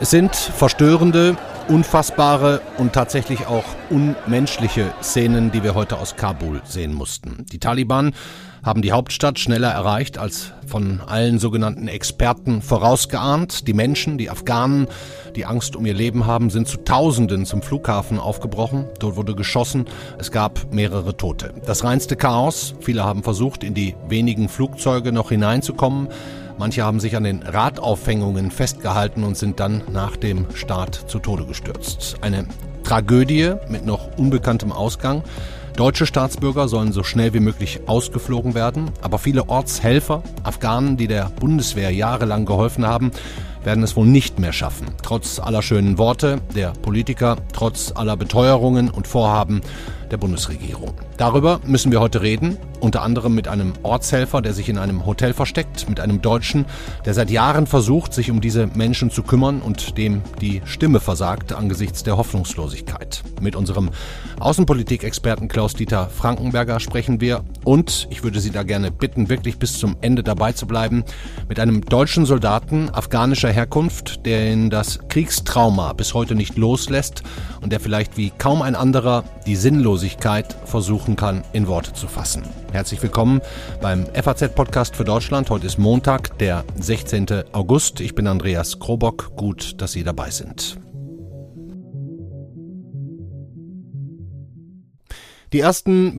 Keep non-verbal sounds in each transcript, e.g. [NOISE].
Es sind verstörende, unfassbare und tatsächlich auch unmenschliche Szenen, die wir heute aus Kabul sehen mussten. Die Taliban haben die Hauptstadt schneller erreicht als von allen sogenannten Experten vorausgeahnt. Die Menschen, die Afghanen, die Angst um ihr Leben haben, sind zu Tausenden zum Flughafen aufgebrochen. Dort wurde geschossen. Es gab mehrere Tote. Das reinste Chaos. Viele haben versucht, in die wenigen Flugzeuge noch hineinzukommen. Manche haben sich an den Radaufhängungen festgehalten und sind dann nach dem Start zu Tode gestürzt. Eine Tragödie mit noch unbekanntem Ausgang. Deutsche Staatsbürger sollen so schnell wie möglich ausgeflogen werden, aber viele Ortshelfer, Afghanen, die der Bundeswehr jahrelang geholfen haben, werden es wohl nicht mehr schaffen. Trotz aller schönen Worte der Politiker, trotz aller Beteuerungen und Vorhaben der Bundesregierung. Darüber müssen wir heute reden, unter anderem mit einem Ortshelfer, der sich in einem Hotel versteckt, mit einem Deutschen, der seit Jahren versucht, sich um diese Menschen zu kümmern und dem die Stimme versagt angesichts der Hoffnungslosigkeit. Mit unserem Außenpolitikexperten Klaus-Dieter Frankenberger sprechen wir und ich würde Sie da gerne bitten, wirklich bis zum Ende dabei zu bleiben, mit einem deutschen Soldaten afghanischer Herkunft, der in das Kriegstrauma bis heute nicht loslässt und der vielleicht wie kaum ein anderer die Sinnlosigkeit versuchen kann, in Worte zu fassen. Herzlich willkommen beim FAZ-Podcast für Deutschland. Heute ist Montag, der 16. August. Ich bin Andreas Krobock. Gut, dass Sie dabei sind. Die ersten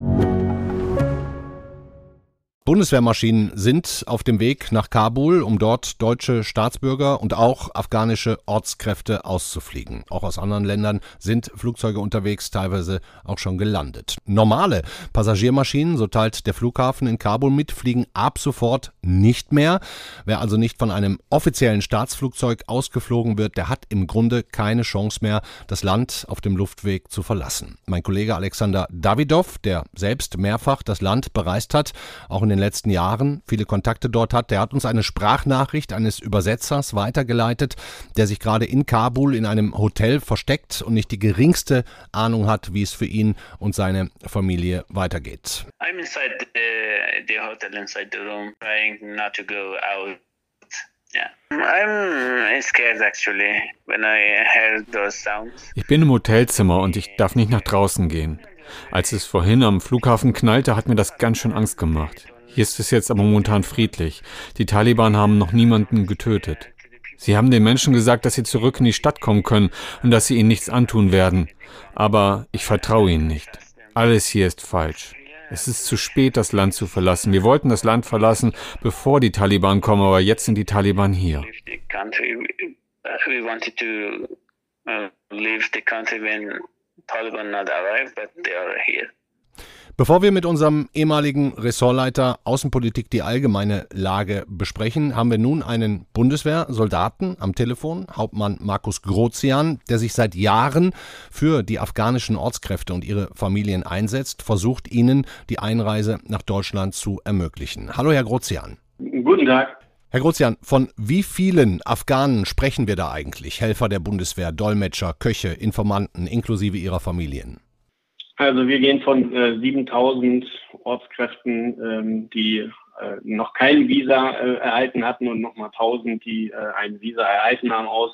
you Bundeswehrmaschinen sind auf dem Weg nach Kabul, um dort deutsche Staatsbürger und auch afghanische Ortskräfte auszufliegen. Auch aus anderen Ländern sind Flugzeuge unterwegs, teilweise auch schon gelandet. Normale Passagiermaschinen, so teilt der Flughafen in Kabul mit, fliegen ab sofort nicht mehr. Wer also nicht von einem offiziellen Staatsflugzeug ausgeflogen wird, der hat im Grunde keine Chance mehr, das Land auf dem Luftweg zu verlassen. Mein Kollege Alexander Davidov, der selbst mehrfach das Land bereist hat, auch in den den letzten Jahren viele Kontakte dort hat. Der hat uns eine Sprachnachricht eines Übersetzers weitergeleitet, der sich gerade in Kabul in einem Hotel versteckt und nicht die geringste Ahnung hat, wie es für ihn und seine Familie weitergeht. I'm inside the, the hotel inside the room, trying not to go out. Ich bin im Hotelzimmer und ich darf nicht nach draußen gehen. Als es vorhin am Flughafen knallte, hat mir das ganz schön Angst gemacht. Hier ist es jetzt aber momentan friedlich. Die Taliban haben noch niemanden getötet. Sie haben den Menschen gesagt, dass sie zurück in die Stadt kommen können und dass sie ihnen nichts antun werden. Aber ich vertraue ihnen nicht. Alles hier ist falsch. Es ist zu spät, das Land zu verlassen. Wir wollten das Land verlassen, bevor die Taliban kommen, aber jetzt sind die Taliban hier. Taliban not arrive, but they are here. Bevor wir mit unserem ehemaligen Ressortleiter Außenpolitik die allgemeine Lage besprechen, haben wir nun einen Bundeswehrsoldaten am Telefon, Hauptmann Markus Grozian, der sich seit Jahren für die afghanischen Ortskräfte und ihre Familien einsetzt, versucht ihnen die Einreise nach Deutschland zu ermöglichen. Hallo, Herr Grozian. Guten Tag. Herr Grozian, von wie vielen Afghanen sprechen wir da eigentlich? Helfer der Bundeswehr, Dolmetscher, Köche, Informanten inklusive ihrer Familien? Also wir gehen von äh, 7000 Ortskräften, ähm, die äh, noch kein Visa äh, erhalten hatten und nochmal 1000, die äh, ein Visa erhalten haben aus.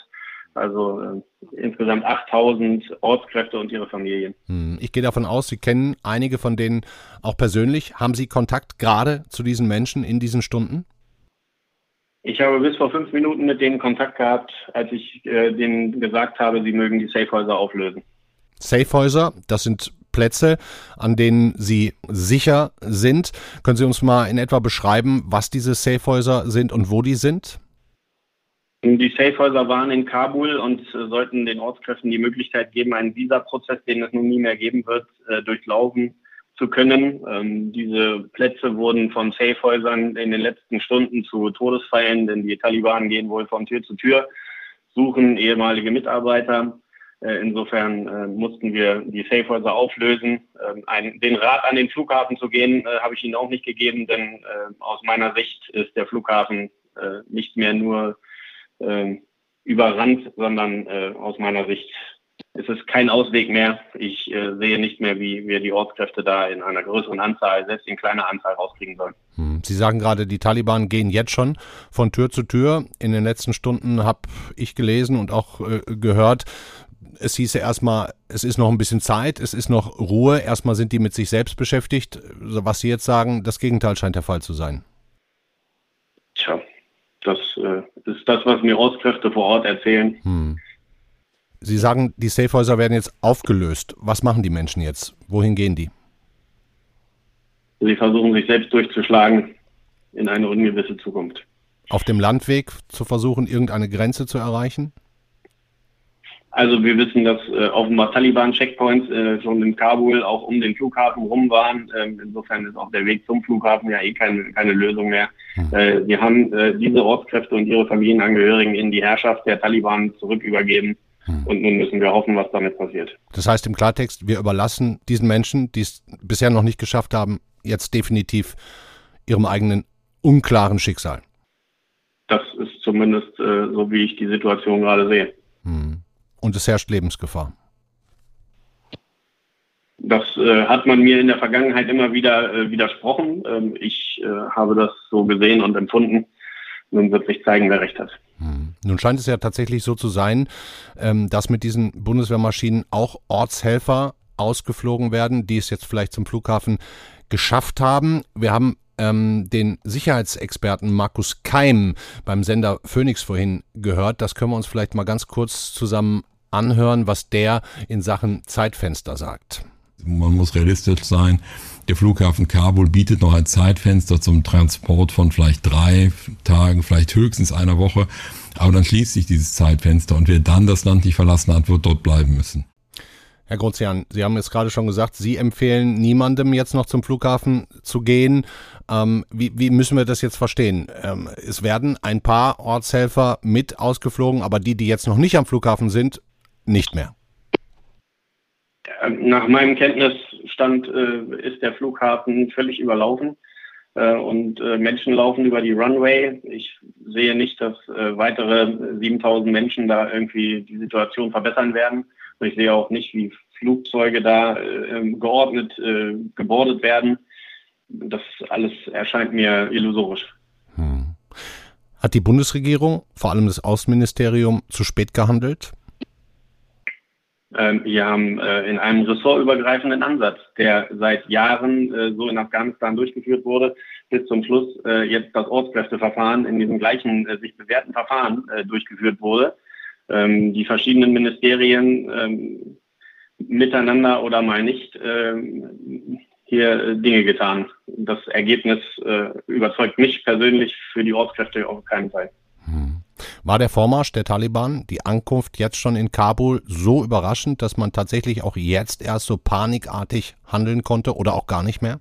Also äh, insgesamt 8000 Ortskräfte und ihre Familien. Hm, ich gehe davon aus, Sie kennen einige von denen auch persönlich. Haben Sie Kontakt gerade zu diesen Menschen in diesen Stunden? Ich habe bis vor fünf Minuten mit denen Kontakt gehabt, als ich äh, denen gesagt habe, sie mögen die Safehäuser auflösen. Safehäuser, das sind Plätze, an denen Sie sicher sind. Können Sie uns mal in etwa beschreiben, was diese Safehäuser sind und wo die sind? Die Safehäuser waren in Kabul und äh, sollten den Ortskräften die Möglichkeit geben, einen Visa-Prozess, den es nun nie mehr geben wird, äh, durchlaufen zu können. Ähm, diese Plätze wurden von Safehäusern in den letzten Stunden zu Todesfällen, denn die Taliban gehen wohl von Tür zu Tür, suchen ehemalige Mitarbeiter. Äh, insofern äh, mussten wir die Safehäuser auflösen. Ähm, ein, den Rat an den Flughafen zu gehen, äh, habe ich Ihnen auch nicht gegeben, denn äh, aus meiner Sicht ist der Flughafen nicht mehr nur äh, überrannt, sondern äh, aus meiner Sicht ist es kein Ausweg mehr. Ich äh, sehe nicht mehr, wie wir die Ortskräfte da in einer größeren Anzahl, selbst in kleiner Anzahl rauskriegen sollen. Hm. Sie sagen gerade, die Taliban gehen jetzt schon von Tür zu Tür. In den letzten Stunden habe ich gelesen und auch äh, gehört, es hieße erstmal, es ist noch ein bisschen Zeit, es ist noch Ruhe. Erstmal sind die mit sich selbst beschäftigt. Was Sie jetzt sagen, das Gegenteil scheint der Fall zu sein. Tja, das äh, ist das, was mir Ortskräfte vor Ort erzählen. Hm. Sie sagen, die Safehäuser werden jetzt aufgelöst. Was machen die Menschen jetzt? Wohin gehen die? Sie versuchen sich selbst durchzuschlagen in eine ungewisse Zukunft. Auf dem Landweg zu versuchen, irgendeine Grenze zu erreichen? Also wir wissen, dass äh, offenbar Taliban-Checkpoints äh, schon in Kabul auch um den Flughafen rum waren. Ähm, insofern ist auch der Weg zum Flughafen ja eh keine, keine Lösung mehr. Mhm. Äh, wir haben äh, diese Ortskräfte und ihre Familienangehörigen in die Herrschaft der Taliban zurückübergeben. Mhm. Und nun müssen wir hoffen, was damit passiert. Das heißt im Klartext, wir überlassen diesen Menschen, die es bisher noch nicht geschafft haben, jetzt definitiv ihrem eigenen unklaren Schicksal. Das ist zumindest äh, so, wie ich die Situation gerade sehe. Mhm und es herrscht Lebensgefahr. Das äh, hat man mir in der Vergangenheit immer wieder äh, widersprochen. Ähm, ich äh, habe das so gesehen und empfunden. Nun wird sich zeigen, wer recht hat. Hm. Nun scheint es ja tatsächlich so zu sein, ähm, dass mit diesen Bundeswehrmaschinen auch Ortshelfer ausgeflogen werden, die es jetzt vielleicht zum Flughafen geschafft haben. Wir haben ähm, den Sicherheitsexperten Markus Keim beim Sender Phoenix vorhin gehört. Das können wir uns vielleicht mal ganz kurz zusammen anhören, was der in Sachen Zeitfenster sagt. Man muss realistisch sein. Der Flughafen Kabul bietet noch ein Zeitfenster zum Transport von vielleicht drei Tagen, vielleicht höchstens einer Woche. Aber dann schließt sich dieses Zeitfenster und wer dann das Land nicht verlassen hat, wird dort bleiben müssen. Herr Grozian, Sie haben es gerade schon gesagt, Sie empfehlen niemandem jetzt noch zum Flughafen zu gehen. Ähm, wie, wie, müssen wir das jetzt verstehen? Ähm, es werden ein paar Ortshelfer mit ausgeflogen, aber die, die jetzt noch nicht am Flughafen sind, nicht mehr. Nach meinem Kenntnisstand äh, ist der Flughafen völlig überlaufen äh, und äh, Menschen laufen über die Runway. Ich sehe nicht, dass äh, weitere 7000 Menschen da irgendwie die Situation verbessern werden. Und ich sehe auch nicht, wie Flugzeuge da äh, ähm, geordnet äh, gebordet werden. Das alles erscheint mir illusorisch. Hm. Hat die Bundesregierung, vor allem das Außenministerium, zu spät gehandelt? Ähm, wir haben äh, in einem ressortübergreifenden Ansatz, der seit Jahren äh, so in Afghanistan durchgeführt wurde, bis zum Schluss äh, jetzt das Ortskräfteverfahren in diesem gleichen sich bewährten Verfahren durchgeführt wurde. Ähm, die verschiedenen Ministerien ähm, miteinander oder mal nicht hier Dinge getan. Das Ergebnis überzeugt mich persönlich für die Ortskräfte auf keinen Fall. War der Vormarsch der Taliban, die Ankunft jetzt schon in Kabul so überraschend, dass man tatsächlich auch jetzt erst so panikartig handeln konnte oder auch gar nicht mehr?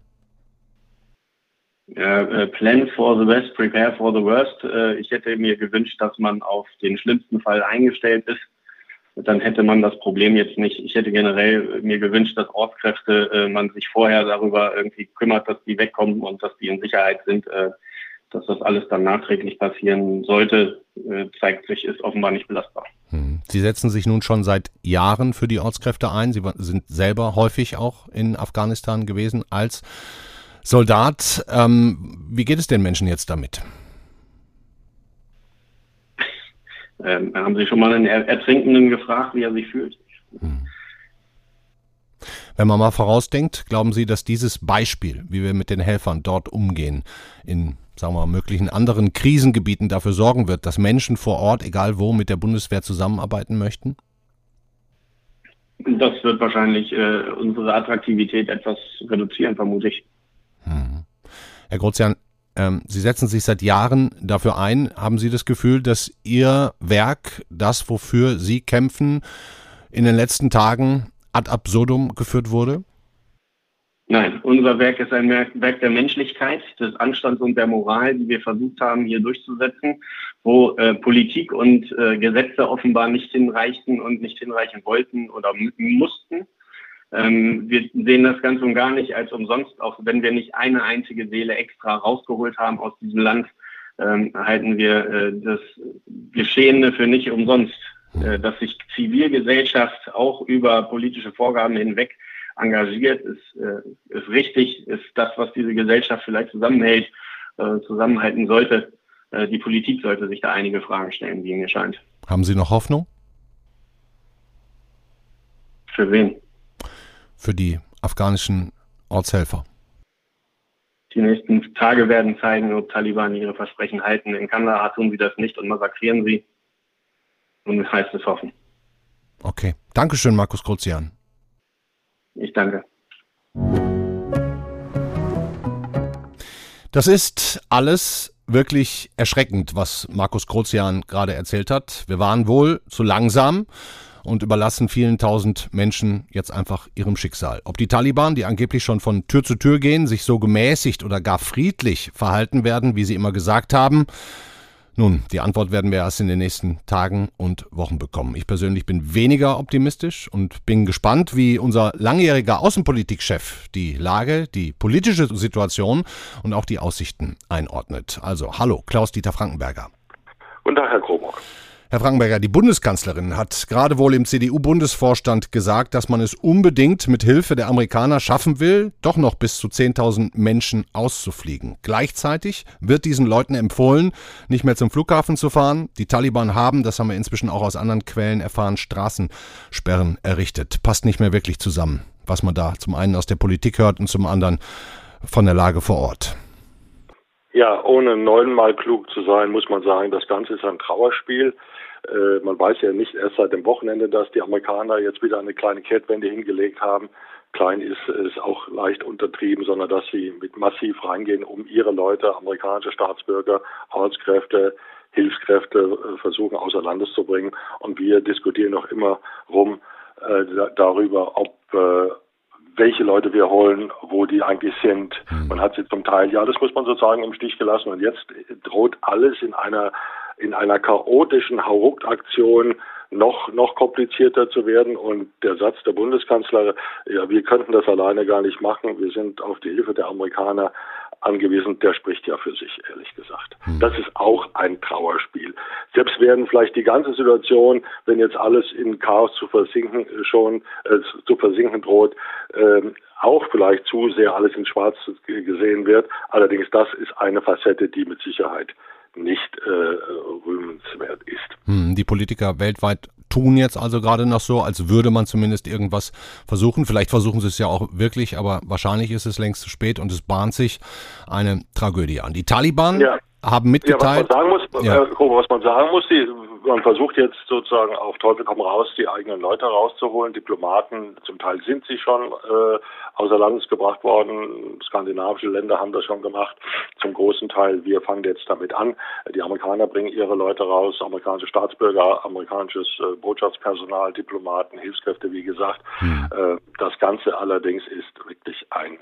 Uh, plan for the best, prepare for the worst. Uh, ich hätte mir gewünscht, dass man auf den schlimmsten Fall eingestellt ist. Dann hätte man das Problem jetzt nicht. Ich hätte generell mir gewünscht, dass Ortskräfte uh, man sich vorher darüber irgendwie kümmert, dass die wegkommen und dass die in Sicherheit sind dass das alles dann nachträglich passieren sollte, äh, zeigt sich, ist offenbar nicht belastbar. Hm. Sie setzen sich nun schon seit Jahren für die Ortskräfte ein. Sie sind selber häufig auch in Afghanistan gewesen als Soldat. Ähm, wie geht es den Menschen jetzt damit? Ähm, haben Sie schon mal einen Ertrinkenden gefragt, wie er sich fühlt? Hm. Wenn man mal vorausdenkt, glauben Sie, dass dieses Beispiel, wie wir mit den Helfern dort umgehen, in sagen wir, möglichen anderen Krisengebieten dafür sorgen wird, dass Menschen vor Ort, egal wo, mit der Bundeswehr zusammenarbeiten möchten? Das wird wahrscheinlich äh, unsere Attraktivität etwas reduzieren, vermute ich. Hm. Herr Grozian, Ähm, Sie setzen sich seit Jahren dafür ein. Haben Sie das Gefühl, dass Ihr Werk, das, wofür Sie kämpfen, in den letzten Tagen ad absurdum geführt wurde? Nein, unser Werk ist ein Werk der Menschlichkeit, des Anstands und der Moral, die wir versucht haben, hier durchzusetzen, wo äh, Politik und äh, Gesetze offenbar nicht hinreichten und nicht hinreichen wollten oder mussten. Ähm, wir sehen das ganz und gar nicht als umsonst, auch wenn wir nicht eine einzige Seele extra rausgeholt haben aus diesem Land, ähm, halten wir äh, das Geschehene für nicht umsonst. Äh, dass sich Zivilgesellschaft auch über politische Vorgaben hinweg engagiert, ist, äh, ist richtig, ist das, was diese Gesellschaft vielleicht zusammenhält, äh, zusammenhalten sollte. Die Politik sollte sich da einige Fragen stellen, wie mir scheint. Haben Sie noch Hoffnung? Für wen? Für die afghanischen Ortshelfer. Die nächsten Tage werden zeigen, ob Taliban ihre Versprechen halten. In Kandahar tun sie das nicht und massakrieren sie. Und es heißt es hoffen. Okay. Dankeschön, Markus Kruzian. Ich danke. Das ist alles wirklich erschreckend, was Markus Krozian gerade erzählt hat. Wir waren wohl zu langsam und überlassen vielen tausend Menschen jetzt einfach ihrem Schicksal. Ob die Taliban, die angeblich schon von Tür zu Tür gehen, sich so gemäßigt oder gar friedlich verhalten werden, wie sie immer gesagt haben, nun, die Antwort werden wir erst in den nächsten Tagen und Wochen bekommen. Ich persönlich bin weniger optimistisch und bin gespannt, wie unser langjähriger Außenpolitikchef die Lage, die politische Situation und auch die Aussichten einordnet. Also, hallo, Klaus-Dieter Frankenberger. Guten Tag, Herr Krobock. Herr Frankenberger, die Bundeskanzlerin hat gerade wohl im CDU-Bundesvorstand gesagt, dass man es unbedingt mit Hilfe der Amerikaner schaffen will, doch noch bis zu 10.000 Menschen auszufliegen. Gleichzeitig wird diesen Leuten empfohlen, nicht mehr zum Flughafen zu fahren. Die Taliban haben, das haben wir inzwischen auch aus anderen Quellen erfahren, Straßensperren errichtet. Passt nicht mehr wirklich zusammen, was man da zum einen aus der Politik hört und zum anderen von der Lage vor Ort. Ja, ohne neunmal klug zu sein, muss man sagen, das Ganze ist ein Trauerspiel. Äh, man weiß ja nicht erst seit dem Wochenende, dass die Amerikaner jetzt wieder eine kleine Kehrtwende hingelegt haben. Klein ist es auch leicht untertrieben, sondern dass sie mit massiv reingehen, um ihre Leute, amerikanische Staatsbürger, Ortskräfte, Hilfskräfte äh, versuchen außer Landes zu bringen. Und wir diskutieren noch immer rum äh, darüber, ob äh, welche Leute wir holen, wo die eigentlich sind. Mhm. Man hat sie zum Teil, ja, das muss man sozusagen im Stich gelassen. Und jetzt droht alles in einer in einer chaotischen Hauruck-Aktion noch, noch komplizierter zu werden. Und der Satz der Bundeskanzler, ja, wir könnten das alleine gar nicht machen, wir sind auf die Hilfe der Amerikaner angewiesen, der spricht ja für sich, ehrlich gesagt. Hm. Das ist auch ein Trauerspiel. Selbst werden vielleicht die ganze Situation, wenn jetzt alles in Chaos zu versinken schon, äh, zu versinken droht, äh, auch vielleicht zu sehr alles in Schwarz gesehen wird. Allerdings das ist eine Facette, die mit Sicherheit nicht äh, rühmenswert ist. Hm, die Politiker weltweit tun jetzt also gerade noch so, als würde man zumindest irgendwas versuchen. Vielleicht versuchen sie es ja auch wirklich, aber wahrscheinlich ist es längst zu spät und es bahnt sich eine Tragödie an. Die Taliban ja. Haben mitgeteilt. Ja, was man sagen muss, ja. äh, was man sagen muss, die man versucht jetzt sozusagen auf Teufel komm raus, die eigenen Leute rauszuholen. Diplomaten, zum Teil sind sie schon äh, außer Landes gebracht worden. Skandinavische Länder haben das schon gemacht. Zum großen Teil, wir fangen jetzt damit an. Die Amerikaner bringen ihre Leute raus, amerikanische Staatsbürger, amerikanisches äh, Botschaftspersonal, Diplomaten, Hilfskräfte, wie gesagt. Hm. Äh, das Ganze allerdings ist wirklich ein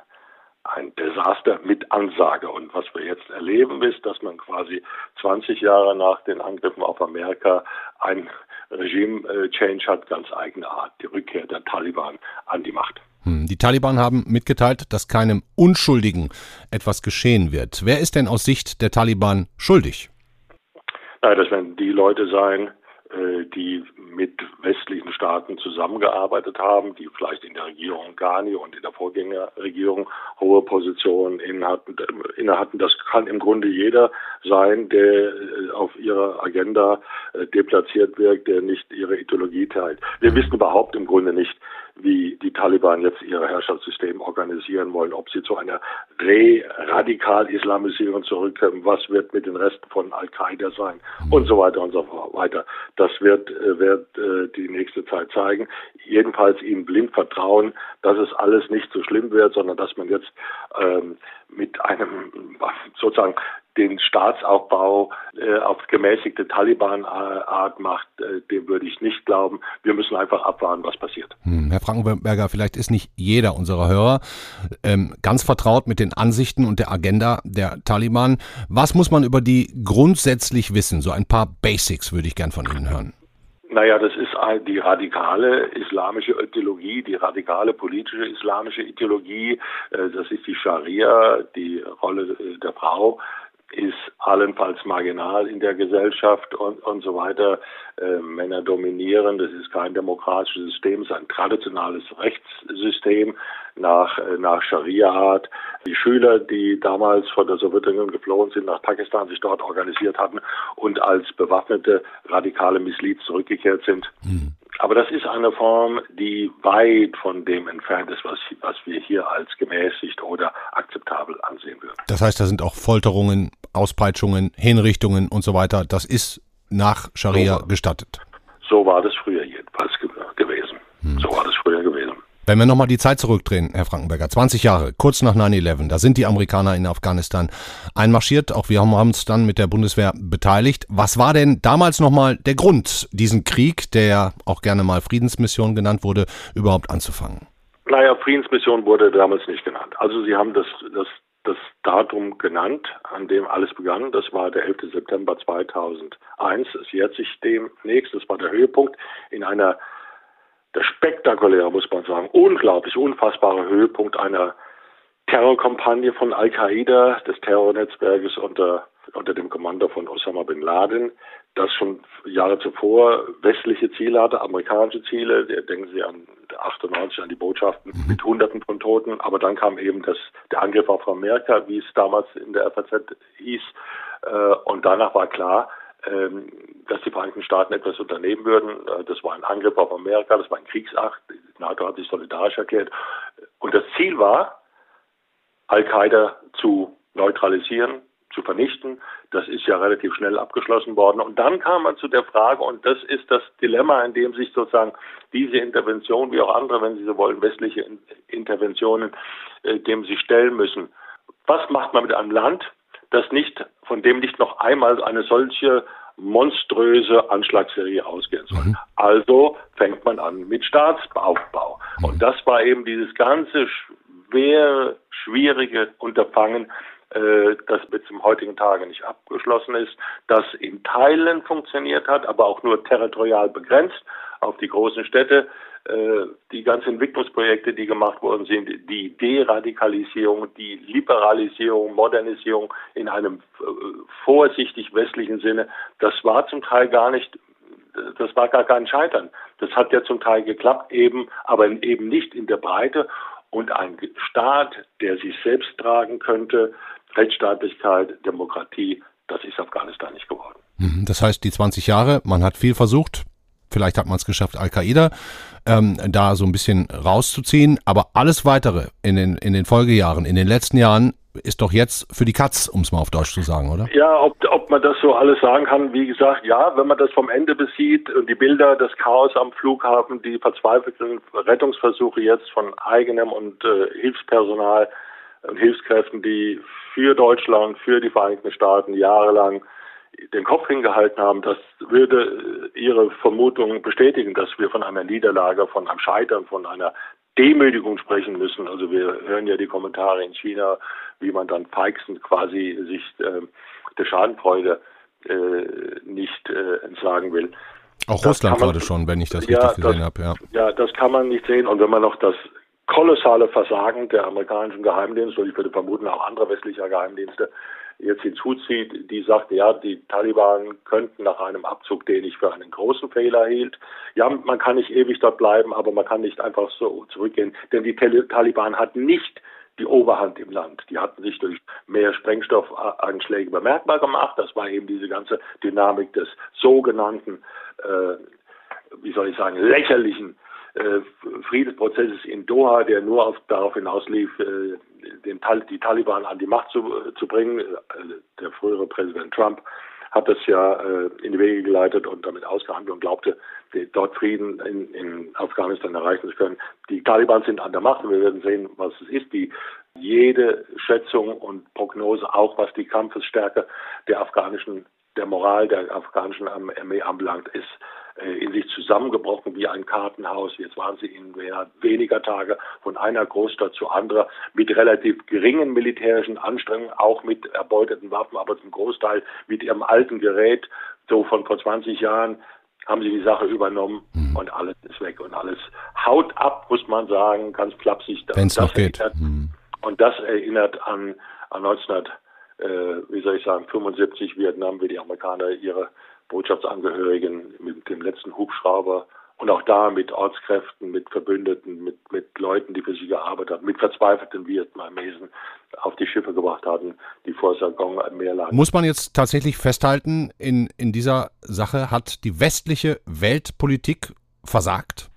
ein Desaster mit Ansage. Und was wir jetzt erleben, ist, dass man quasi 20 Jahre nach den Angriffen auf Amerika ein Regime-Change hat, ganz eigene Art, die Rückkehr der Taliban an die Macht. Hm, die Taliban haben mitgeteilt, dass keinem Unschuldigen etwas geschehen wird. Wer ist denn aus Sicht der Taliban schuldig? Na, das werden die Leute sein, äh, die mit westlichen Staaten zusammengearbeitet haben, die vielleicht in der Regierung Ghani und in der Vorgängerregierung hohe Positionen innehatten. innehatten. Das kann im Grunde jeder sein, der äh, auf ihrer Agenda äh, deplatziert wirkt, der nicht ihre Ideologie teilt. Wir wissen überhaupt im Grunde nicht, wie die Taliban jetzt ihr Herrschaftssystem organisieren wollen, ob sie zu einer Re-Radikal-Islamisierung zurückkommen, was wird mit den Resten von Al-Qaida sein und so weiter und so weiter. Das wird, äh, wird äh, die nächste Zeit zeigen. Jedenfalls ihnen blind vertrauen, dass es alles nicht so schlimm wird, sondern dass man jetzt ähm, mit einem [LAUGHS] sozusagen den Staatsaufbau äh, auf gemäßigte Taliban-Art macht, äh, dem würde ich nicht glauben. Wir müssen einfach abwarten, was passiert. Hm, Herr Frankenberger, vielleicht ist nicht jeder unserer Hörer ähm, ganz vertraut mit den Ansichten und der Agenda der Taliban. Was muss man über die grundsätzlich wissen? So ein paar Basics würde ich gern von Ihnen hören. Naja, das ist die radikale islamische Ideologie, die radikale politische islamische Ideologie. Äh, das ist die Scharia, die Rolle äh, der Frau ist allenfalls marginal in der Gesellschaft und, und so weiter. Äh, Männer dominieren, das ist kein demokratisches System, es ist ein traditionelles Rechtssystem nach, äh, nach Scharia-Art. Die Schüler, die damals von der Sowjetunion geflohen sind nach Pakistan, sich dort organisiert hatten und als bewaffnete radikale Misliz zurückgekehrt sind, mhm. Aber das ist eine Form, die weit von dem entfernt ist, was, was wir hier als gemäßigt oder akzeptabel ansehen würden. Das heißt, da sind auch Folterungen, Auspeitschungen, Hinrichtungen und so weiter. Das ist nach Scharia so gestattet. So war das früher jedenfalls gewesen. Hm. So war das früher gewesen. Wenn wir nochmal die Zeit zurückdrehen, Herr Frankenberger, 20 Jahre, kurz nach 9-11, da sind die Amerikaner in Afghanistan einmarschiert. Auch wir haben uns dann mit der Bundeswehr beteiligt. Was war denn damals nochmal der Grund, diesen Krieg, der auch gerne mal Friedensmission genannt wurde, überhaupt anzufangen? Naja, Friedensmission wurde damals nicht genannt. Also Sie haben das, das, das Datum genannt, an dem alles begann. Das war der 11. September 2001. Es jährt sich demnächst. Das war der Höhepunkt in einer der spektakuläre, muss man sagen, unglaublich, unfassbare Höhepunkt einer Terrorkampagne von Al-Qaida, des Terrornetzwerkes unter, unter dem Kommando von Osama bin Laden, das schon Jahre zuvor westliche Ziele hatte, amerikanische Ziele. Denken Sie an 98 an die Botschaften mhm. mit Hunderten von Toten. Aber dann kam eben das, der Angriff auf Amerika, wie es damals in der FAZ hieß. Äh, und danach war klar, dass die Vereinigten Staaten etwas unternehmen würden. Äh, das war ein Angriff auf Amerika, das war ein Kriegsakt. Die NATO hat sich solidarisch erklärt. Und das Ziel war, Al-Qaida zu neutralisieren, zu vernichten. Das ist ja relativ schnell abgeschlossen worden. Und dann kam man zu der Frage, und das ist das Dilemma, in dem sich sozusagen diese Intervention, wie auch andere, wenn Sie so wollen, westliche Interventionen, äh, dem sie stellen müssen. Was macht man mit einem Land, das nicht, von dem nicht noch einmal eine solche monströse Anschlagsserie ausgehen soll. Mhm. Also fängt man an mit Staatsaufbau. Mhm. Und das war eben dieses ganze schwer, schwierige Unterfangen, äh, das bis zum heutigen Tage nicht abgeschlossen ist, das in Teilen funktioniert hat, aber auch nur territorial begrenzt auf die großen Städte. Äh, die ganzen Entwicklungsprojekte, die gemacht worden sind, die Deradikalisierung, die Liberalisierung, Modernisierung in einem äh, vorsichtig westlichen Sinne, das war zum Teil gar nicht, das war gar kein Scheitern. Das hat ja zum Teil geklappt, eben, aber eben nicht in der Breite. Und ein Staat, der sich selbst tragen könnte, Rechtsstaatlichkeit, Demokratie, das ist Afghanistan nicht geworden. Mhm. Das heißt, die 20 Jahre, man hat viel versucht, vielleicht hat man es geschafft, Al-Qaida ähm, da so ein bisschen rauszuziehen, aber alles weitere in den, in den Folgejahren, in den letzten Jahren ist doch jetzt für die Katz, um es mal auf Deutsch zu sagen, oder? Ja, ob, ob man das so alles sagen kann, wie gesagt, ja, wenn man das vom Ende besieht und die Bilder des Chaos am Flughafen, die verzweifelten Rettungsversuche jetzt von eigenem und äh, Hilfspersonal und Hilfskräften, die für Deutschland, für die Vereinigten Staaten jahrelang den Kopf hingehalten haben, das würde äh, Ihre Vermutung bestätigen, dass wir von einer Niederlage, von einem Scheitern, von einer Demütigung sprechen müssen. Also wir hören ja die Kommentare in China, wie man dann feixend quasi sich äh, der Schadenfreude äh, nicht äh, entsagen will. Auch das Russland gerade schon, wenn ich das ja, richtig gesehen habe. Ja. ja, das kann man nicht sehen. Und wenn man noch das kolossale Versagen der amerikanischen Geheimdienste und ich würde vermuten auch anderer westlicher Geheimdienste jetzt hinzuzieht, die sagt, ja, die Taliban könnten nach einem Abzug, den ich für einen großen Fehler hielt, ja, man kann nicht ewig dort bleiben, aber man kann nicht einfach so zurückgehen, denn die Taliban hatten nicht die Oberhand im Land. Die hatten sich durch mehr Sprengstoffanschläge bemerkbar gemacht. Das war eben diese ganze Dynamik des sogenannten, äh, wie soll ich sagen, lächerlichen Friedensprozesses in Doha, der nur auf, darauf hinauslief, äh, den, die Taliban an die Macht zu, zu bringen. Äh, der frühere Präsident Trump hat das ja äh, in die Wege geleitet und damit ausgehandelt und glaubte, dort Frieden in, in Afghanistan erreichen zu können. Die Taliban sind an der Macht und wir werden sehen, was es ist. Die jede Schätzung und Prognose, auch was die Kampfesstärke der afghanischen, der Moral der afghanischen Armee anbelangt, ist äh, in sich zusammengebrochen wie ein Kartenhaus. Jetzt waren sie in weniger Tage von einer Großstadt zu anderer mit relativ geringen militärischen Anstrengungen, auch mit erbeuteten Waffen, aber zum Großteil mit ihrem alten Gerät, so von vor 20 Jahren, haben sie die Sache übernommen mhm. und alles ist weg und alles haut ab, muss man sagen, ganz flapsig. Wenn es noch geht. Erinnert, mhm. Und das erinnert an, an 1900, äh, wie soll ich sagen, 75 Vietnam, wie die Amerikaner ihre Botschaftsangehörigen mit dem letzten Hubschrauber und auch da mit Ortskräften, mit Verbündeten, mit, mit Leuten, die für sie gearbeitet haben, mit verzweifelten Vietnamesen auf die Schiffe gebracht hatten, die vor Saigon am Meer lagen. Muss man jetzt tatsächlich festhalten, in, in dieser Sache hat die westliche Weltpolitik versagt?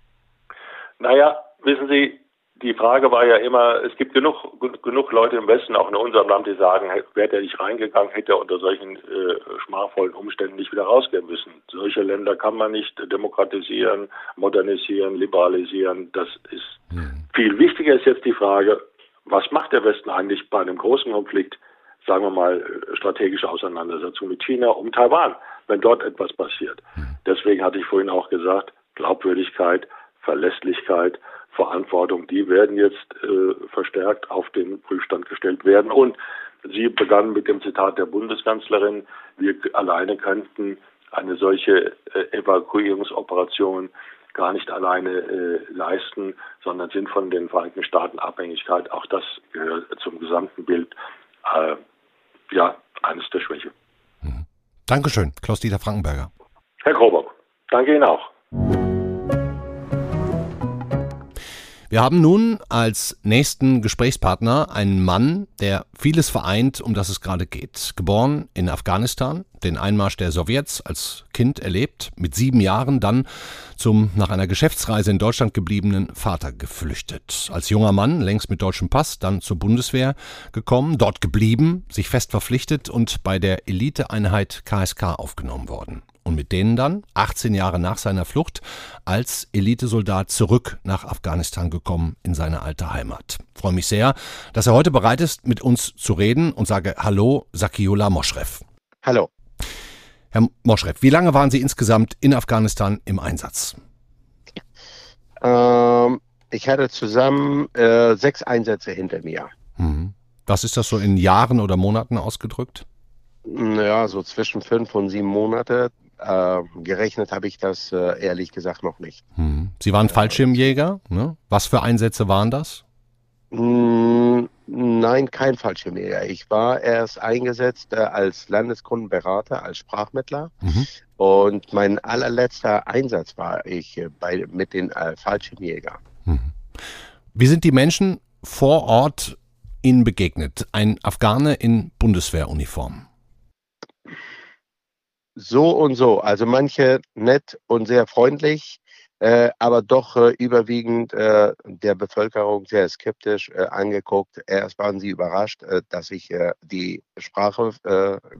Naja, wissen Sie, die Frage war ja immer, es gibt genug, genug Leute im Westen, auch in unserem Land, die sagen, wäre der nicht reingegangen, hätte er unter solchen äh, schmachvollen Umständen nicht wieder rausgehen müssen. Solche Länder kann man nicht demokratisieren, modernisieren, liberalisieren. Das ist mhm. viel wichtiger ist jetzt die Frage, was macht der Westen eigentlich bei einem großen Konflikt, sagen wir mal, strategische Auseinandersetzung mit China um Taiwan, wenn dort etwas passiert. Mhm. Deswegen hatte ich vorhin auch gesagt, Glaubwürdigkeit, Verlässlichkeit, Verantwortung, die werden jetzt äh, verstärkt auf den Prüfstand gestellt werden. Und sie begann mit dem Zitat der Bundeskanzlerin, wir alleine könnten eine solche äh, Evakuierungsoperation gar nicht alleine äh, leisten, sondern sind von den Vereinigten Staaten Abhängigkeit. Auch das gehört zum gesamten Bild äh, ja, eines der Schwäche. Mhm. Dankeschön, Klaus-Dieter Frankenberger. Herr Krobock, danke Ihnen auch. Wir haben nun als nächsten Gesprächspartner einen Mann, der vieles vereint, um das es gerade geht. Geboren in Afghanistan, den Einmarsch der Sowjets als Kind erlebt, mit sieben Jahren dann zum nach einer Geschäftsreise in Deutschland gebliebenen Vater geflüchtet. Als junger Mann, längst mit deutschem Pass, dann zur Bundeswehr gekommen, dort geblieben, sich fest verpflichtet und bei der Eliteeinheit KSK aufgenommen worden und mit denen dann, 18 Jahre nach seiner Flucht, als Elitesoldat zurück nach Afghanistan gekommen in seine alte Heimat. Ich freue mich sehr, dass er heute bereit ist, mit uns zu reden und sage Hallo, Sakiullah Moschref. Hallo. Herr Moschref, wie lange waren Sie insgesamt in Afghanistan im Einsatz? Ähm, ich hatte zusammen äh, sechs Einsätze hinter mir. Mhm. Was ist das so in Jahren oder Monaten ausgedrückt? Ja, so zwischen fünf und sieben Monate. Äh, gerechnet habe ich das äh, ehrlich gesagt noch nicht. Hm. Sie waren Fallschirmjäger. Ne? Was für Einsätze waren das? Hm, nein, kein Fallschirmjäger. Ich war erst eingesetzt äh, als Landeskundenberater, als Sprachmittler. Mhm. Und mein allerletzter Einsatz war ich äh, bei, mit den äh, Fallschirmjägern. Mhm. Wie sind die Menschen vor Ort Ihnen begegnet? Ein Afghane in Bundeswehruniform so und so. Also manche nett und sehr freundlich, äh, aber doch äh, überwiegend äh, der Bevölkerung sehr skeptisch äh, angeguckt. Erst waren sie überrascht, äh, dass ich äh, die Sprache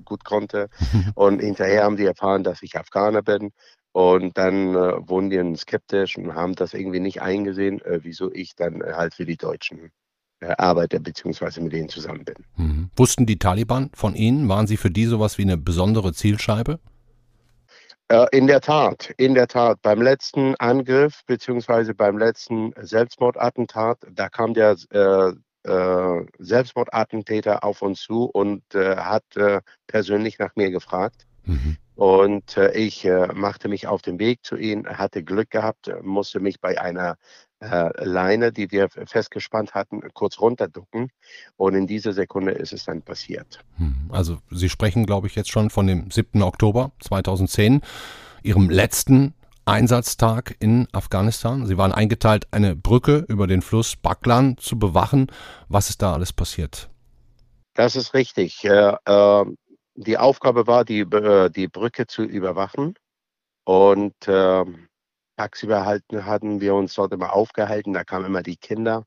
gut konnte [LAUGHS] und hinterher haben sie erfahren, dass ich Afghaner bin. Und dann wurden die skeptisch und haben das irgendwie nicht eingesehen, wieso ich dann halt für die Deutschen arbeite bzw. mit denen zusammen bin. Mhm. Wussten die Taliban von Ihnen? Waren Sie für die sowas wie eine besondere Zielscheibe? Äh, in der Tat, in der Tat. Beim letzten Angriff bzw. beim letzten Selbstmordattentat, da kam der äh, äh, Selbstmordattentäter auf uns zu und äh, hat äh, persönlich nach mir gefragt. Mhm. Und äh, ich machte mich auf den Weg zu ihm, hatte Glück gehabt, musste mich bei einer äh, Leine, die wir festgespannt hatten, kurz runterducken. Und in dieser Sekunde ist es dann passiert. Hm, also Sie sprechen, glaube ich, jetzt schon von dem 7. Oktober 2010, Ihrem letzten Einsatztag in Afghanistan. Sie waren eingeteilt, eine Brücke über den Fluss Baklan zu bewachen. Was ist da alles passiert? Das ist richtig. Äh, äh, die Aufgabe war, die, äh, die Brücke zu überwachen. Und ähm, tagsüber halten, hatten wir uns dort immer aufgehalten. Da kamen immer die Kinder.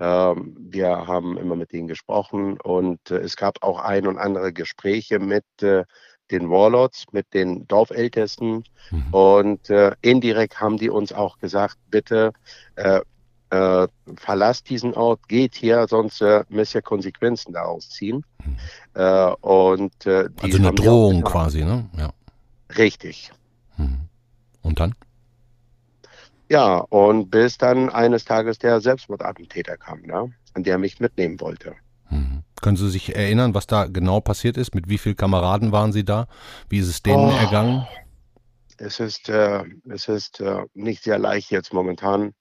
Ähm, wir haben immer mit ihnen gesprochen und äh, es gab auch ein und andere Gespräche mit äh, den Warlords, mit den Dorfältesten. Mhm. Und äh, indirekt haben die uns auch gesagt, bitte verlasst diesen Ort, geht hier, sonst müsst ihr Konsequenzen daraus ziehen. Mhm. Und, also eine Drohung quasi, ne? Ja. Richtig. Mhm. Und dann? Ja, und bis dann eines Tages der Selbstmordattentäter kam, ne? an der mich mitnehmen wollte. Mhm. Können Sie sich erinnern, was da genau passiert ist? Mit wie vielen Kameraden waren Sie da? Wie ist es denen oh, ergangen? Es ist, äh, es ist äh, nicht sehr leicht jetzt momentan.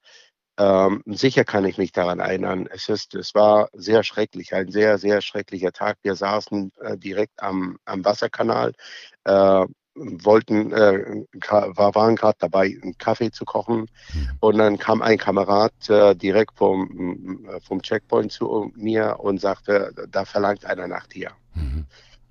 Ähm, sicher kann ich mich daran erinnern. Es ist, es war sehr schrecklich, ein sehr, sehr schrecklicher Tag. Wir saßen äh, direkt am, am Wasserkanal. Äh, wollten, äh, waren gerade dabei, einen Kaffee zu kochen. Mhm. Und dann kam ein Kamerad äh, direkt vom, vom Checkpoint zu mir und sagte, da verlangt einer Nacht hier. Mhm.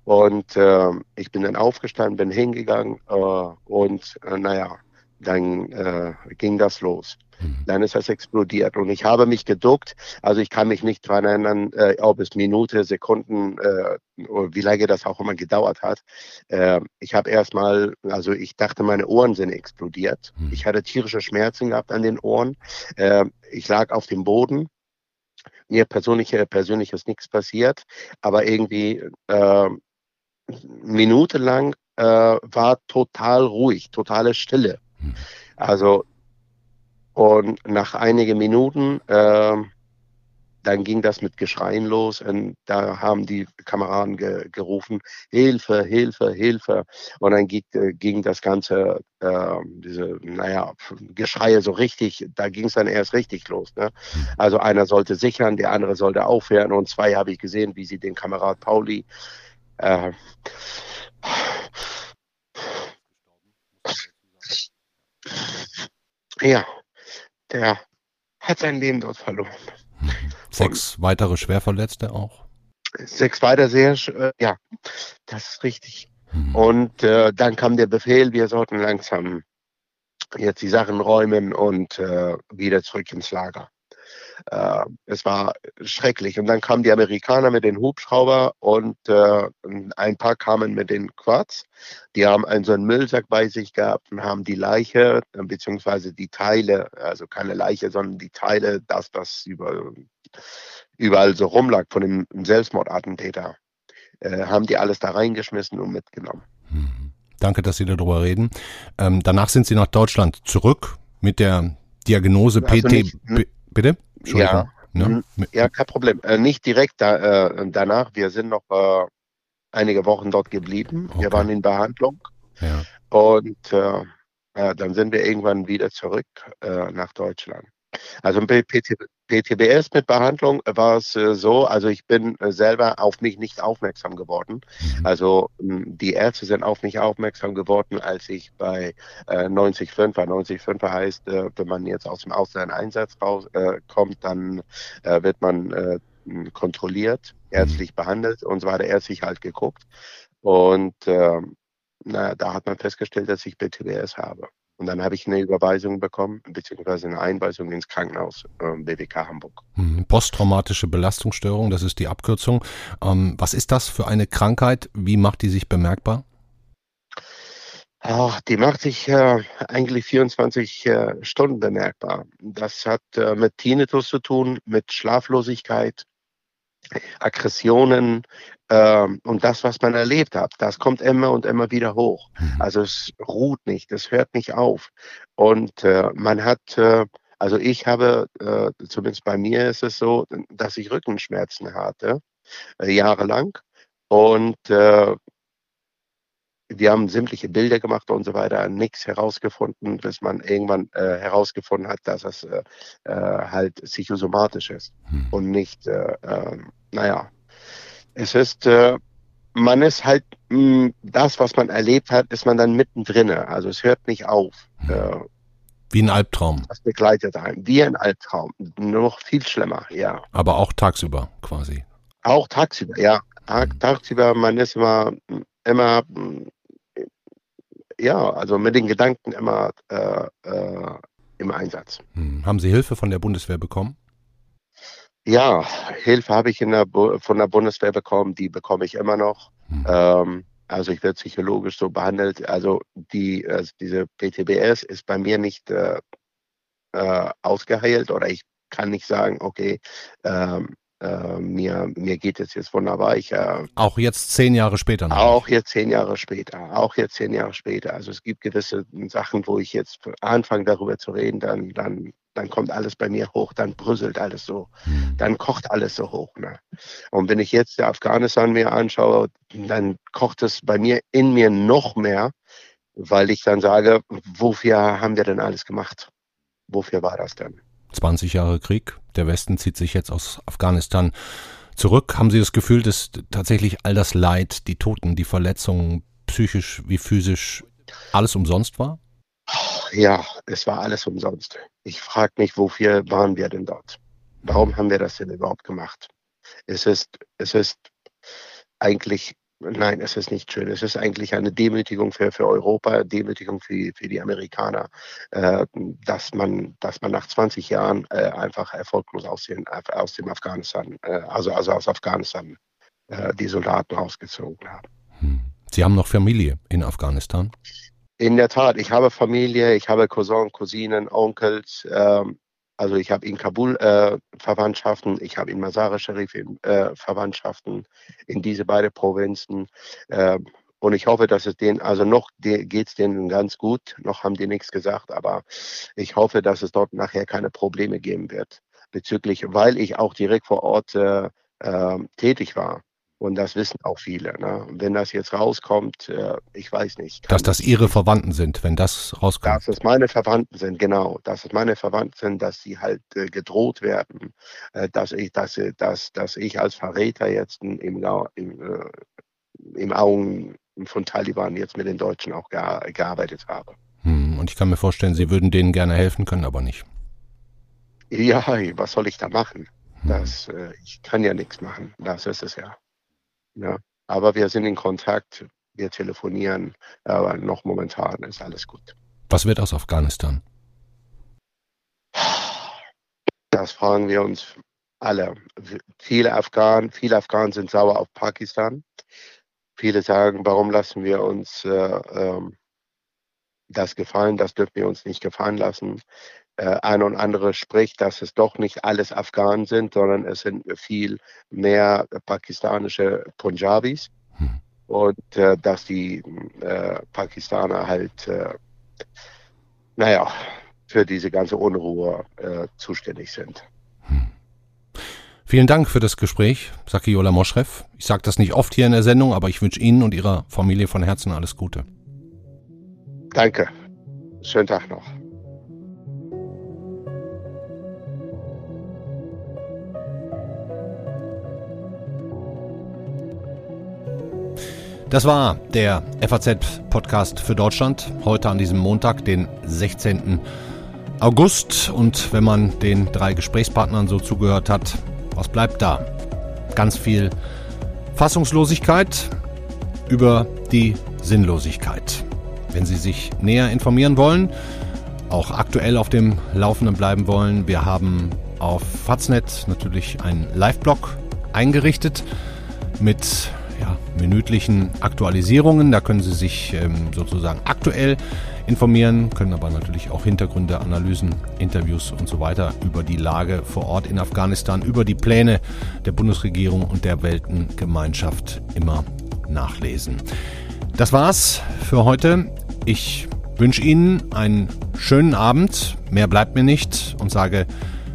Und äh, ich bin dann aufgestanden, bin hingegangen äh, und äh, naja, dann äh, ging das los. Mhm. Dann ist das explodiert und ich habe mich geduckt. Also ich kann mich nicht daran erinnern, äh, ob es Minute, Sekunden, äh, wie lange das auch immer gedauert hat. Äh, ich habe erstmal, also ich dachte, meine Ohren sind explodiert. Mhm. Ich hatte tierische Schmerzen gehabt an den Ohren. Äh, ich lag auf dem Boden. Mir persönlich, persönlich ist nichts passiert, aber irgendwie äh, minutenlang äh, war total ruhig, totale Stille. Hm. Also, und nach einigen Minuten, äh, dann ging das mit Geschreien los und da haben die Kameraden ge gerufen, Hilfe, Hilfe, Hilfe. Und dann ging, äh, ging das ganze, äh, diese, naja, Geschreie so richtig, da ging es dann erst richtig los. Ne? Also einer sollte sichern, der andere sollte aufhören und zwei habe ich gesehen, wie sie den Kamerad Pauli äh, ja, der hat sein Leben dort verloren. Sechs Und weitere Schwerverletzte auch? Sechs weitere sehr, äh, ja, das ist richtig. Hm. Und äh, dann kam der Befehl, wir sollten langsam jetzt die Sachen räumen und äh, wieder zurück ins Lager. Äh, es war schrecklich. Und dann kamen die Amerikaner mit den Hubschrauber und äh, ein paar kamen mit den Quads. Die haben einen so einen Müllsack bei sich gehabt und haben die Leiche äh, beziehungsweise die Teile, also keine Leiche, sondern die Teile, das, was über, überall so rumlag von dem Selbstmordattentäter, äh, haben die alles da reingeschmissen und mitgenommen. Mhm. Danke, dass Sie darüber reden. Ähm, danach sind Sie nach Deutschland zurück mit der Diagnose also PT. Nicht, bitte? Ja, ne? ja, kein Problem. Äh, nicht direkt da, äh, danach. Wir sind noch äh, einige Wochen dort geblieben. Okay. Wir waren in Behandlung. Ja. Und äh, dann sind wir irgendwann wieder zurück äh, nach Deutschland. Also bei PTBS mit Behandlung war es äh, so, also ich bin äh, selber auf mich nicht aufmerksam geworden. Mhm. Also die Ärzte sind auf mich aufmerksam geworden, als ich bei äh, 90,5 war. 90,5 heißt, äh, wenn man jetzt aus dem Ausland-Einsatz rauskommt, dann wird man kontrolliert, mhm. ärztlich behandelt und zwar hat der ärztlich halt geguckt. Und ähm, na, da hat man festgestellt, dass ich PTBS habe. Und dann habe ich eine Überweisung bekommen, beziehungsweise eine Einweisung ins Krankenhaus äh, BWK Hamburg. Hm, posttraumatische Belastungsstörung, das ist die Abkürzung. Ähm, was ist das für eine Krankheit? Wie macht die sich bemerkbar? Ach, die macht sich äh, eigentlich 24 äh, Stunden bemerkbar. Das hat äh, mit Tinnitus zu tun, mit Schlaflosigkeit, Aggressionen äh, und das, was man erlebt hat, das kommt immer und immer wieder hoch. Mhm. Also es ruht nicht, es hört nicht auf. Und äh, man hat, äh, also ich habe, äh, zumindest bei mir ist es so, dass ich Rückenschmerzen hatte, äh, jahrelang. Und äh, wir haben sämtliche Bilder gemacht und so weiter, nichts herausgefunden, bis man irgendwann äh, herausgefunden hat, dass es äh, äh halt psychosomatisch ist hm. und nicht, äh, äh, naja, es ist, äh, man ist halt, mh, hm, das, was man erlebt hat, ist man dann mittendrin. Also es hört nicht auf. Hm. Wie ein Albtraum. Das begleitet einen. Wie ein Albtraum. Noch viel schlimmer, ja. Aber auch tagsüber quasi. Auch tagsüber, ja. Tag, tagsüber, man ist immer, immer ja, also mit den Gedanken immer äh, äh, im Einsatz. Hm. Haben Sie Hilfe von der Bundeswehr bekommen? Ja, Hilfe habe ich der, von der Bundeswehr bekommen, die bekomme ich immer noch. Hm. Ähm, also ich werde psychologisch so behandelt. Also die, also diese PTBS ist bei mir nicht äh, äh, ausgeheilt oder ich kann nicht sagen, okay, ähm, äh, mir, mir geht es jetzt wunderbar. Ich, äh, auch jetzt zehn Jahre später noch? Auch jetzt zehn Jahre später. Auch jetzt zehn Jahre später. Also es gibt gewisse Sachen, wo ich jetzt anfange darüber zu reden, dann, dann, dann kommt alles bei mir hoch, dann brüsselt alles so, hm. dann kocht alles so hoch. Ne? Und wenn ich jetzt Afghanistan mir anschaue, dann kocht es bei mir in mir noch mehr, weil ich dann sage, wofür haben wir denn alles gemacht? Wofür war das denn? 20 Jahre Krieg. Der Westen zieht sich jetzt aus Afghanistan zurück. Haben Sie das Gefühl, dass tatsächlich all das Leid, die Toten, die Verletzungen, psychisch wie physisch, alles umsonst war? Ja, es war alles umsonst. Ich frage mich, wofür waren wir denn dort? Warum haben wir das denn überhaupt gemacht? Es ist, es ist eigentlich Nein, es ist nicht schön. Es ist eigentlich eine Demütigung für, für Europa, Demütigung für, für die Amerikaner, äh, dass, man, dass man nach 20 Jahren äh, einfach erfolglos aus, den, aus dem Afghanistan, äh, also, also aus Afghanistan, äh, die Soldaten rausgezogen haben. Hm. Sie haben noch Familie in Afghanistan? In der Tat, ich habe Familie, ich habe Cousin, Cousinen, Onkels. Ähm, also ich habe in Kabul äh, Verwandtschaften, ich habe in Masar Sharif äh, Verwandtschaften in diese beiden Provinzen. Äh, und ich hoffe, dass es denen, also noch geht es denen ganz gut, noch haben die nichts gesagt, aber ich hoffe, dass es dort nachher keine Probleme geben wird bezüglich, weil ich auch direkt vor Ort äh, äh, tätig war. Und das wissen auch viele. Ne? Wenn das jetzt rauskommt, äh, ich weiß nicht. Dass das Ihre Verwandten sind, wenn das rauskommt. Dass es meine Verwandten sind, genau. Dass es meine Verwandten sind, dass sie halt äh, gedroht werden, äh, dass, ich, dass, äh, dass, dass ich als Verräter jetzt im, im, äh, im Augen von Taliban jetzt mit den Deutschen auch gear gearbeitet habe. Hm, und ich kann mir vorstellen, Sie würden denen gerne helfen können, aber nicht. Ja, was soll ich da machen? Hm. Das, äh, ich kann ja nichts machen. Das ist es ja. Ja. Aber wir sind in Kontakt, wir telefonieren, aber noch momentan ist alles gut. Was wird aus Afghanistan? Das fragen wir uns alle. Viele Afghanen, viele Afghanen sind sauer auf Pakistan. Viele sagen, warum lassen wir uns äh, äh, das gefallen? Das dürfen wir uns nicht gefallen lassen äh, ein und andere spricht, dass es doch nicht alles Afghanen sind, sondern es sind viel mehr pakistanische Punjabis hm. und äh, dass die äh, Pakistaner halt, äh, naja, für diese ganze Unruhe äh, zuständig sind. Hm. Vielen Dank für das Gespräch, Sakiola Moschrev. Ich sage das nicht oft hier in der Sendung, aber ich wünsche Ihnen und Ihrer Familie von Herzen alles Gute. Danke. Schönen Tag noch. Das war der FAZ-Podcast für Deutschland. Heute an diesem Montag, den 16. August. Und wenn man den drei Gesprächspartnern so zugehört hat, was bleibt da? Ganz viel Fassungslosigkeit über die Sinnlosigkeit. Wenn Sie sich näher informieren wollen, auch aktuell auf dem Laufenden bleiben wollen, wir haben auf Faznet natürlich einen Live-Blog eingerichtet mit minütlichen Aktualisierungen. Da können Sie sich ähm, sozusagen aktuell informieren, können aber natürlich auch Hintergründe, Analysen, Interviews und so weiter über die Lage vor Ort in Afghanistan, über die Pläne der Bundesregierung und der Weltengemeinschaft immer nachlesen. Das war's für heute. Ich wünsche Ihnen einen schönen Abend. Mehr bleibt mir nicht und sage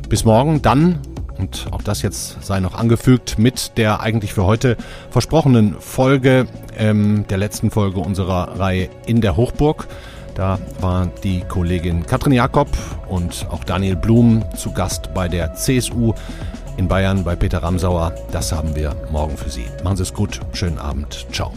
bis morgen. Dann und auch das jetzt sei noch angefügt mit der eigentlich für heute versprochenen Folge, ähm, der letzten Folge unserer Reihe in der Hochburg. Da war die Kollegin Katrin Jakob und auch Daniel Blum zu Gast bei der CSU in Bayern bei Peter Ramsauer. Das haben wir morgen für Sie. Machen Sie es gut. Schönen Abend. Ciao.